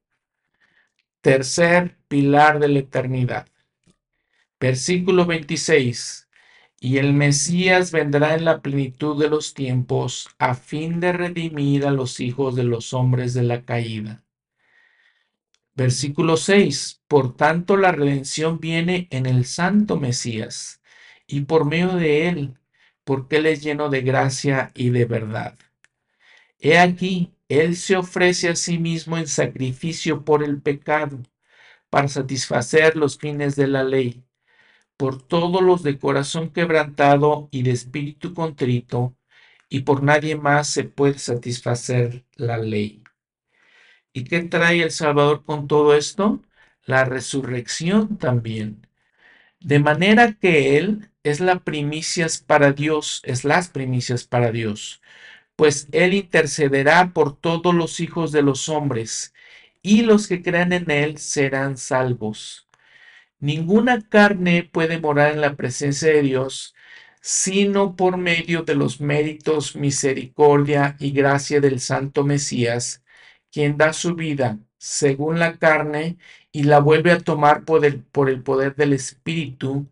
Tercer pilar de la eternidad. Versículo 26 y el Mesías vendrá en la plenitud de los tiempos a fin de redimir a los hijos de los hombres de la caída. Versículo 6. Por tanto, la redención viene en el santo Mesías y por medio de él, porque él es lleno de gracia y de verdad. He aquí, él se ofrece a sí mismo en sacrificio por el pecado, para satisfacer los fines de la ley por todos los de corazón quebrantado y de espíritu contrito, y por nadie más se puede satisfacer la ley. ¿Y qué trae el Salvador con todo esto? La resurrección también. De manera que Él es la primicias para Dios, es las primicias para Dios, pues Él intercederá por todos los hijos de los hombres, y los que crean en Él serán salvos. Ninguna carne puede morar en la presencia de Dios sino por medio de los méritos, misericordia y gracia del Santo Mesías, quien da su vida según la carne y la vuelve a tomar por el, por el poder del Espíritu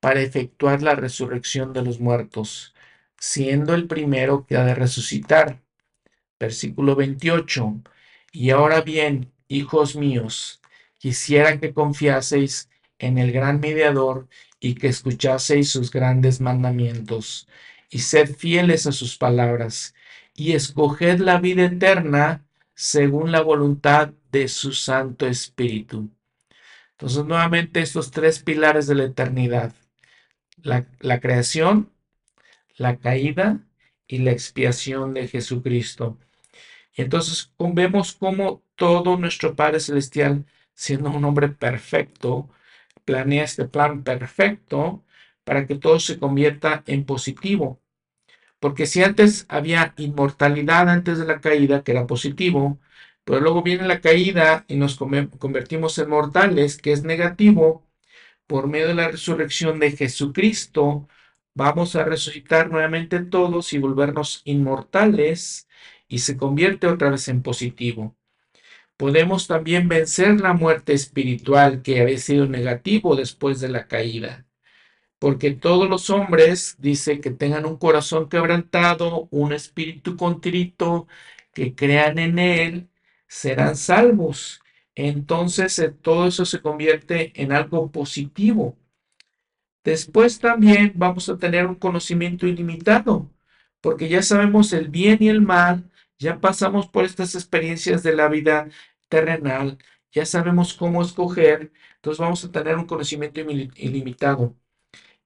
para efectuar la resurrección de los muertos, siendo el primero que ha de resucitar. Versículo 28. Y ahora bien, hijos míos, quisiera que confiaseis en el gran mediador y que escuchaseis sus grandes mandamientos, y sed fieles a sus palabras, y escoged la vida eterna según la voluntad de su Santo Espíritu. Entonces, nuevamente estos tres pilares de la eternidad, la, la creación, la caída y la expiación de Jesucristo. Entonces vemos cómo todo nuestro Padre Celestial siendo un hombre perfecto, planea este plan perfecto para que todo se convierta en positivo. Porque si antes había inmortalidad antes de la caída, que era positivo, pero luego viene la caída y nos convertimos en mortales, que es negativo, por medio de la resurrección de Jesucristo, vamos a resucitar nuevamente todos y volvernos inmortales y se convierte otra vez en positivo. Podemos también vencer la muerte espiritual que había sido negativo después de la caída. Porque todos los hombres, dice, que tengan un corazón quebrantado, un espíritu contrito, que crean en Él, serán salvos. Entonces eh, todo eso se convierte en algo positivo. Después también vamos a tener un conocimiento ilimitado, porque ya sabemos el bien y el mal, ya pasamos por estas experiencias de la vida terrenal, ya sabemos cómo escoger, entonces vamos a tener un conocimiento ilimitado.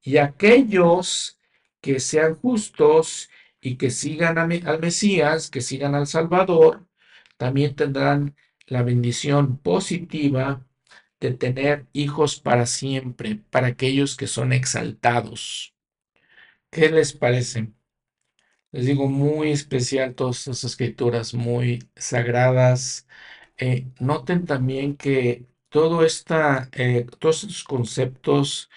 Y aquellos que sean justos y que sigan al Mesías, que sigan al Salvador, también tendrán la bendición positiva de tener hijos para siempre, para aquellos que son exaltados. ¿Qué les parece? Les digo, muy especial todas estas escrituras, muy sagradas. Eh, noten también que todo esta, eh, todos estos conceptos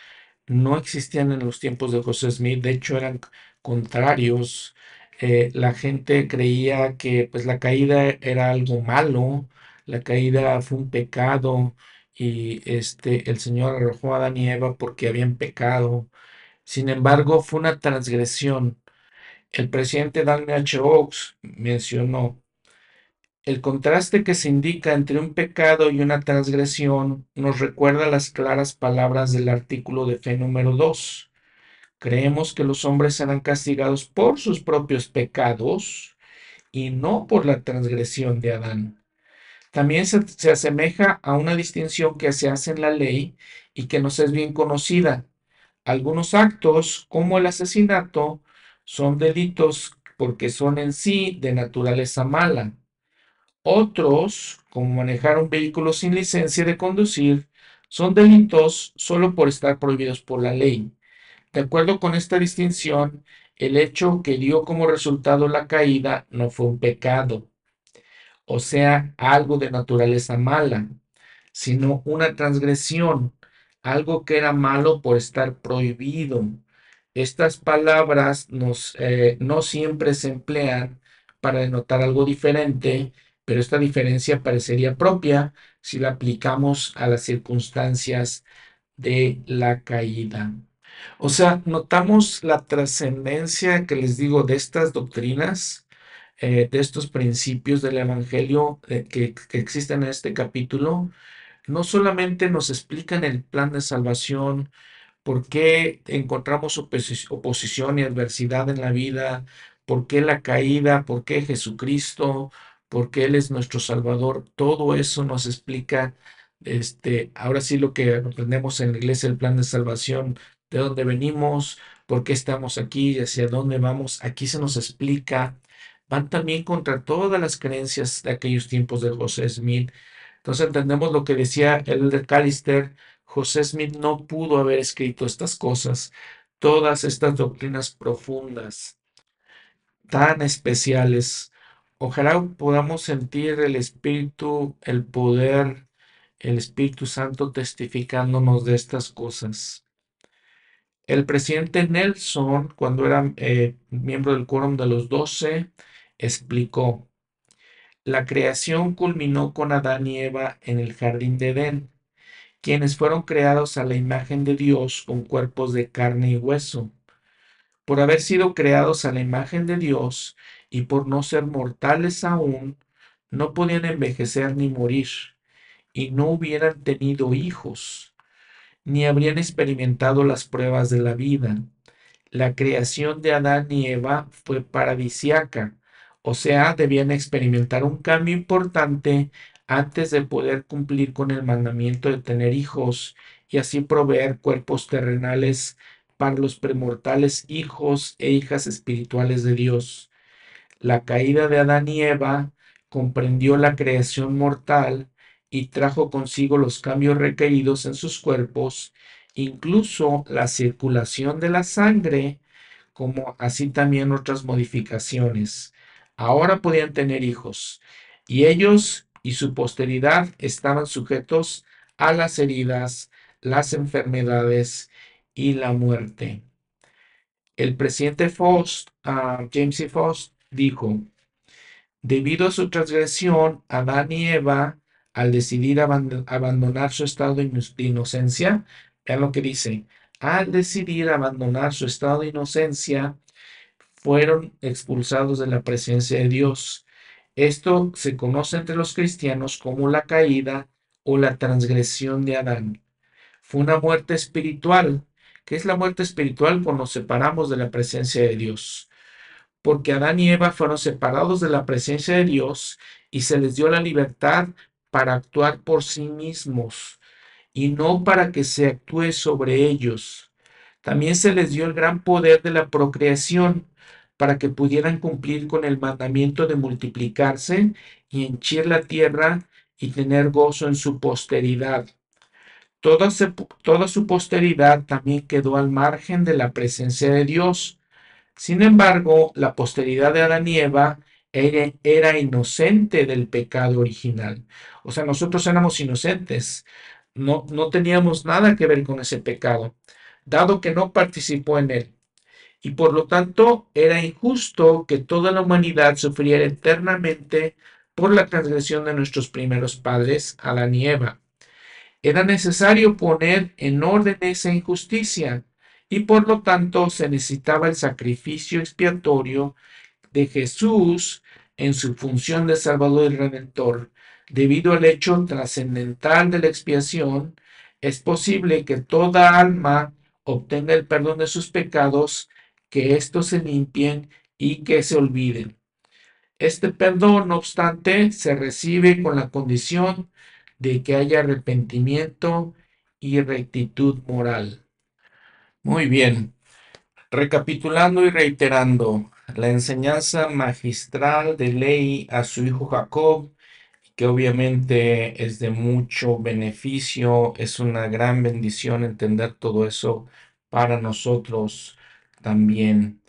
no existían en los tiempos de José Smith, de hecho eran contrarios. Eh, la gente creía que pues la caída era algo malo, la caída fue un pecado y este el Señor arrojó a Adán y Eva porque habían pecado. Sin embargo, fue una transgresión. El presidente Daniel H. Mencionó el contraste que se indica entre un pecado y una transgresión nos recuerda las claras palabras del artículo de fe número 2. Creemos que los hombres serán castigados por sus propios pecados y no por la transgresión de Adán. También se, se, asemeja a una distinción que se hace en la ley y que nos es bien conocida. Algunos actos, como el asesinato, son delitos porque son en sí de naturaleza mala. Otros, como manejar un vehículo sin licencia de conducir, son delitos solo por estar prohibidos por la ley. De acuerdo con esta distinción, el hecho que dio como resultado la caída no fue un pecado, o sea, algo de naturaleza mala, sino una transgresión, algo que era malo por estar prohibido. Estas palabras eh, no siempre se emplean para denotar algo diferente, pero esta diferencia parecería propia si la aplicamos a las circunstancias de la caída. O sea, notamos la trascendencia que les digo de estas doctrinas, eh, de estos principios del Evangelio eh, que, existen en este capítulo. No solamente nos explican el plan de salvación, por qué encontramos oposición y adversidad en la vida, por qué la caída, por qué Jesucristo, porque Él es nuestro Salvador. Todo eso nos explica, este, ahora sí lo que aprendemos en la iglesia, el plan de salvación, de dónde venimos, por qué estamos aquí y hacia dónde vamos. Aquí se nos explica. Van también contra todas las creencias de aquellos tiempos de José Smith. Entonces entendemos lo que decía el de Callister. José Smith no pudo haber escrito estas cosas, todas estas doctrinas profundas, tan especiales Ojalá podamos sentir el Espíritu, el poder, el Espíritu Santo testificándonos de estas cosas. El presidente Nelson, cuando era eh, miembro del quórum de los doce, explicó, la creación culminó con Adán y Eva en el jardín de Edén, quienes fueron creados a la imagen de Dios con cuerpos de carne y hueso. Por haber sido creados a la imagen de Dios, y por no ser mortales aún, no podían envejecer ni morir, y no hubieran tenido hijos, ni habrían experimentado las pruebas de la vida. La creación de Adán y Eva fue paradisiaca, o sea, debían experimentar un cambio importante antes de poder cumplir con el mandamiento de tener hijos y así proveer cuerpos terrenales para los premortales hijos e hijas espirituales de Dios. La caída de Adán y Eva comprendió la creación mortal y trajo consigo los cambios requeridos en sus cuerpos, incluso la circulación de la sangre, como así también otras modificaciones. Ahora podían tener hijos, y ellos y su posteridad estaban sujetos a las heridas, las enfermedades y la muerte. El presidente Faust, ah, James E. Faust, dijo, debido a su transgresión, Adán y Eva, al decidir abandonar su estado de inocencia, vean lo que dice, al decidir abandonar su estado de inocencia, fueron expulsados de la presencia de Dios. Esto se conoce entre los cristianos como la caída o la transgresión de Adán. Fue una muerte espiritual. ¿Qué es la muerte espiritual? Cuando nos separamos de la presencia de Dios. Porque Adán y Eva fueron separados de la presencia de Dios y se les dio la libertad para actuar por sí mismos y no para que se actúe sobre ellos. También se les dio el gran poder de la procreación para que pudieran cumplir con el mandamiento de multiplicarse y henchir la tierra y tener gozo en su posteridad. Toda, su posteridad también quedó al margen de la presencia de Dios. Sin embargo, la posteridad de Adán y Eva era, inocente del pecado original. O sea, nosotros éramos inocentes. No, no teníamos nada que ver con ese pecado, dado que no participó en él y por lo tanto era injusto que toda la humanidad sufriera eternamente por la transgresión de nuestros primeros padres, a la nieva. Era necesario poner en orden esa injusticia y por lo tanto se necesitaba el sacrificio expiatorio de Jesús en su función de Salvador y Redentor. Debido al hecho trascendental de la expiación, es posible que toda alma obtenga el perdón de sus pecados que estos se limpien y que se olviden. Este perdón, no obstante, se recibe con la condición de que haya arrepentimiento y rectitud moral. Muy bien. Recapitulando y reiterando, la enseñanza magistral de ley a su hijo Jacob, que obviamente es de mucho beneficio, es una gran bendición entender todo eso para nosotros también.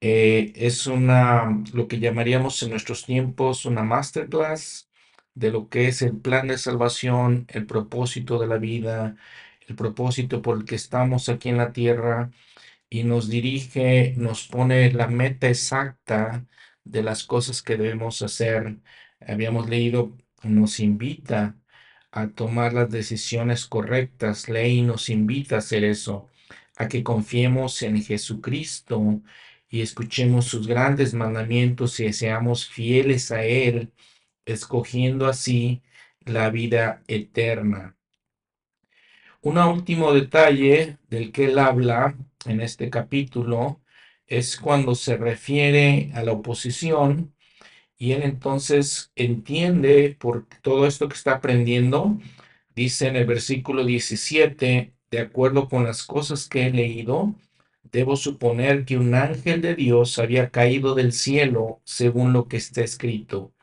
Eh, es una, lo que llamaríamos en nuestros tiempos una masterclass de lo que es el plan de salvación, el propósito de la vida, el propósito por el que estamos aquí en la tierra y nos dirige, nos pone la meta exacta de las cosas que debemos hacer. Habíamos leído, nos invita a tomar las decisiones correctas. Ley nos invita a hacer eso a que confiemos en Jesucristo y escuchemos sus grandes mandamientos y seamos fieles a Él, escogiendo así la vida eterna. Un último detalle del que él habla en este capítulo es cuando se refiere a la oposición y él entonces entiende por todo esto que está aprendiendo, dice en el versículo 17, de acuerdo con las cosas que he leído, debo suponer que un ángel de Dios había caído del cielo según lo que está escrito.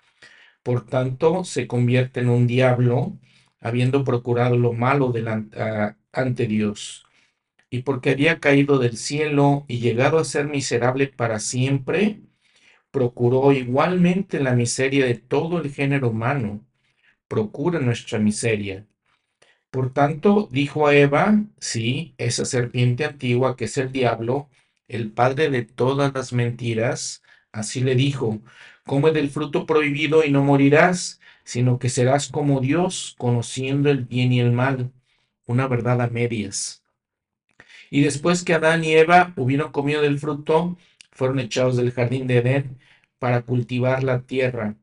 Por tanto, se convierte en un diablo, habiendo procurado lo malo delante, ante Dios. Y porque había caído del cielo y llegado a ser miserable para siempre, procuró igualmente la miseria de todo el género humano. Procura nuestra miseria por tanto, dijo a Eva, sí, esa serpiente antigua que es el diablo, el padre de todas las mentiras, así le dijo, come del fruto prohibido y no morirás, sino que serás como Dios, conociendo el bien y el mal, una verdad a medias. Y después que Adán y Eva hubieron comido del fruto, fueron echados del jardín de Edén para cultivar la tierra.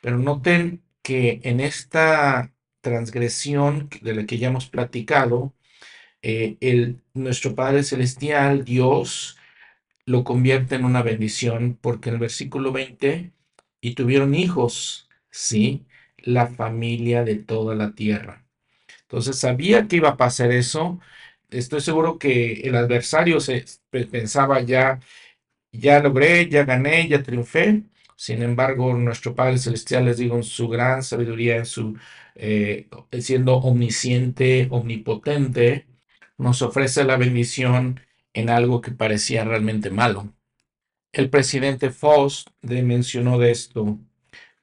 Pero noten que en esta transgresión de la que ya hemos platicado, eh, el, nuestro Padre Celestial, Dios, lo convierte en una bendición, porque en el versículo 20, y tuvieron hijos, sí, la familia de toda la tierra. Entonces sabía que iba a pasar eso. Estoy seguro que el adversario se pensaba ya, ya logré, ya gané, ya triunfé. Sin embargo, nuestro Padre Celestial, les digo, en su gran sabiduría, en su eh, siendo omnisciente, omnipotente, nos ofrece la bendición en algo que parecía realmente malo. El presidente Faust mencionó de esto.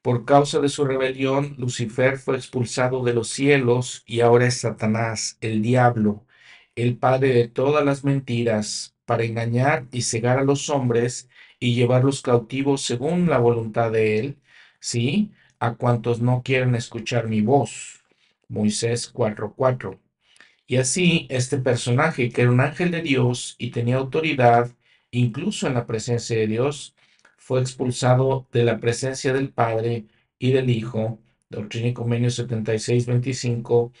Por causa de su rebelión, Lucifer fue expulsado de los cielos y ahora es Satanás, el diablo, el padre de todas las mentiras, para engañar y cegar a los hombres y llevarlos cautivos según la voluntad de él, ¿sí? A cuantos no quieren escuchar mi voz. Moisés 4:4. Y así este personaje, que era un ángel de Dios y tenía autoridad, incluso en la presencia de Dios, fue expulsado de la presencia del Padre y del Hijo. Doctrina y Convenio 76-25.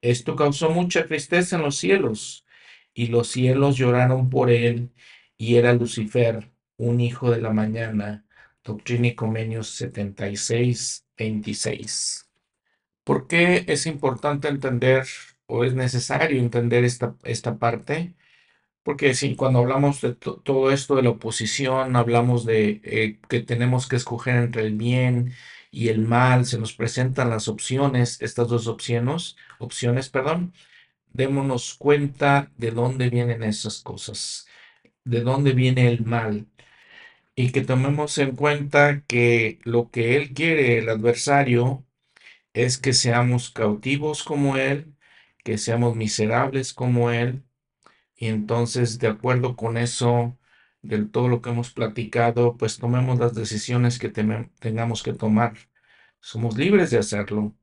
Esto causó mucha tristeza en los cielos, y los cielos lloraron por él, y era Lucifer, un hijo de la mañana. Doctrina y Convenios 76-26. ¿Por qué es importante entender o es necesario entender esta, esta parte? Porque si cuando hablamos de todo esto de la oposición, hablamos de eh, que tenemos que escoger entre el bien y el mal, se nos presentan las opciones, estas dos opciones, opciones, perdón, démonos cuenta de dónde vienen esas cosas, de dónde viene el mal y que tomemos en cuenta que lo que él quiere, el adversario, es que seamos cautivos como él, que seamos miserables como él, y entonces, de acuerdo con eso, de todo lo que hemos platicado, pues tomemos las decisiones que tengamos que tomar. Somos libres de hacerlo.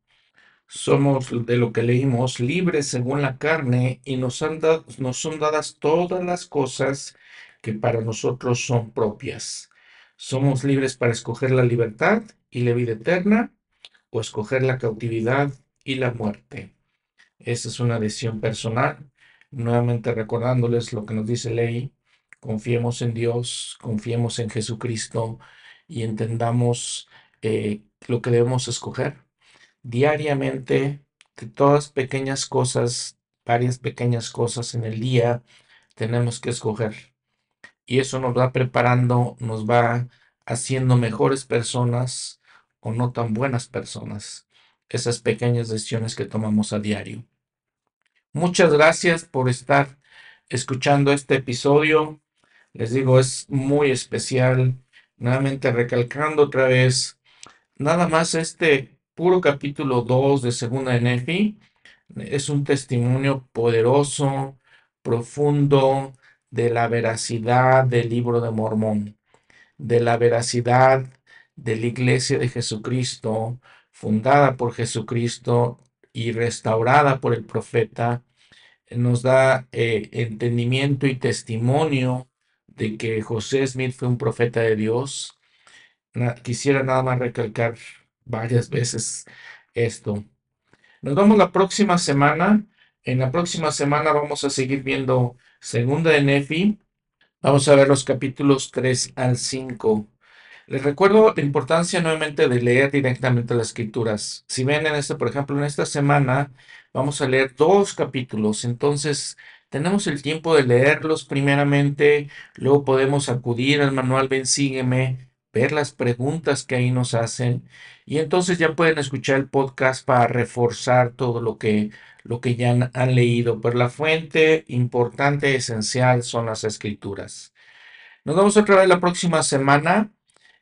Somos de lo que leímos, libres según la carne, y nos, han nos son dadas todas las cosas que para nosotros son propias. Somos libres para escoger la libertad y la vida eterna, o escoger la cautividad y la muerte. Esa es una decisión personal nuevamente recordándoles lo que nos dice ley, confiemos en Dios, confiemos en Jesucristo y entendamos eh, lo que debemos escoger. Diariamente, de todas pequeñas cosas, varias pequeñas cosas en el día, tenemos que escoger. Y eso nos va preparando, nos va haciendo mejores personas o no tan buenas personas. Esas pequeñas decisiones que tomamos a diario. Muchas gracias por estar escuchando este episodio. Les digo, es muy especial. Nuevamente recalcando otra vez, nada más este puro capítulo 2 de Segunda de Nefi es un testimonio poderoso, profundo de la veracidad del libro de Mormón, de la veracidad de la iglesia de Jesucristo, fundada por Jesucristo y restaurada por el profeta nos da eh, entendimiento y testimonio de que José Smith fue un profeta de Dios. quisiera nada más recalcar varias veces esto. Nos vemos la próxima semana. En la próxima semana vamos a seguir viendo Segunda de Nefi. Vamos a ver los capítulos 3 al 5. Les recuerdo la importancia nuevamente de leer directamente las escrituras. Si ven en este, por ejemplo, en esta semana vamos a leer dos capítulos, entonces tenemos el tiempo de leerlos primeramente, luego podemos acudir al manual Ven Sígueme, ver las preguntas que ahí nos hacen y entonces ya pueden escuchar el podcast para reforzar todo lo que lo que ya han, leído, pero la fuente importante, esencial son las escrituras. Nos vemos otra vez la próxima semana.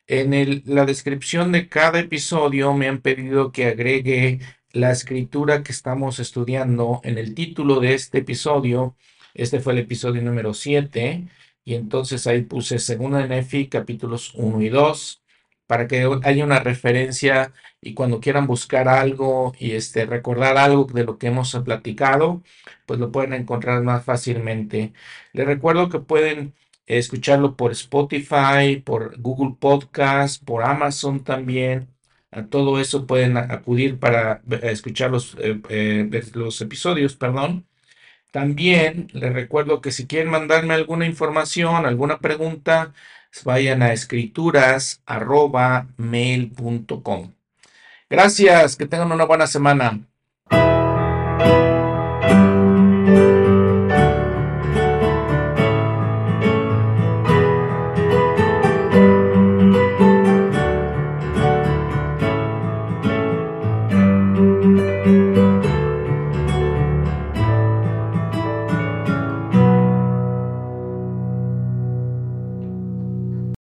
En la descripción de cada episodio me han pedido que agregue la escritura que estamos estudiando en el título de este episodio. Este fue el episodio número 7 y entonces ahí puse Segunda Nefi capítulos 1 y 2 para que haya una referencia y cuando quieran buscar algo y este, recordar algo de lo que hemos platicado, pues lo pueden encontrar más fácilmente. Les recuerdo que pueden escucharlo por Spotify, por Google Podcast, por Amazon también. A todo eso pueden acudir para escuchar los, eh, eh, los episodios, perdón. También les recuerdo que si quieren mandarme alguna información, alguna pregunta, vayan a escrituras.mail.com. Gracias, que tengan una buena semana.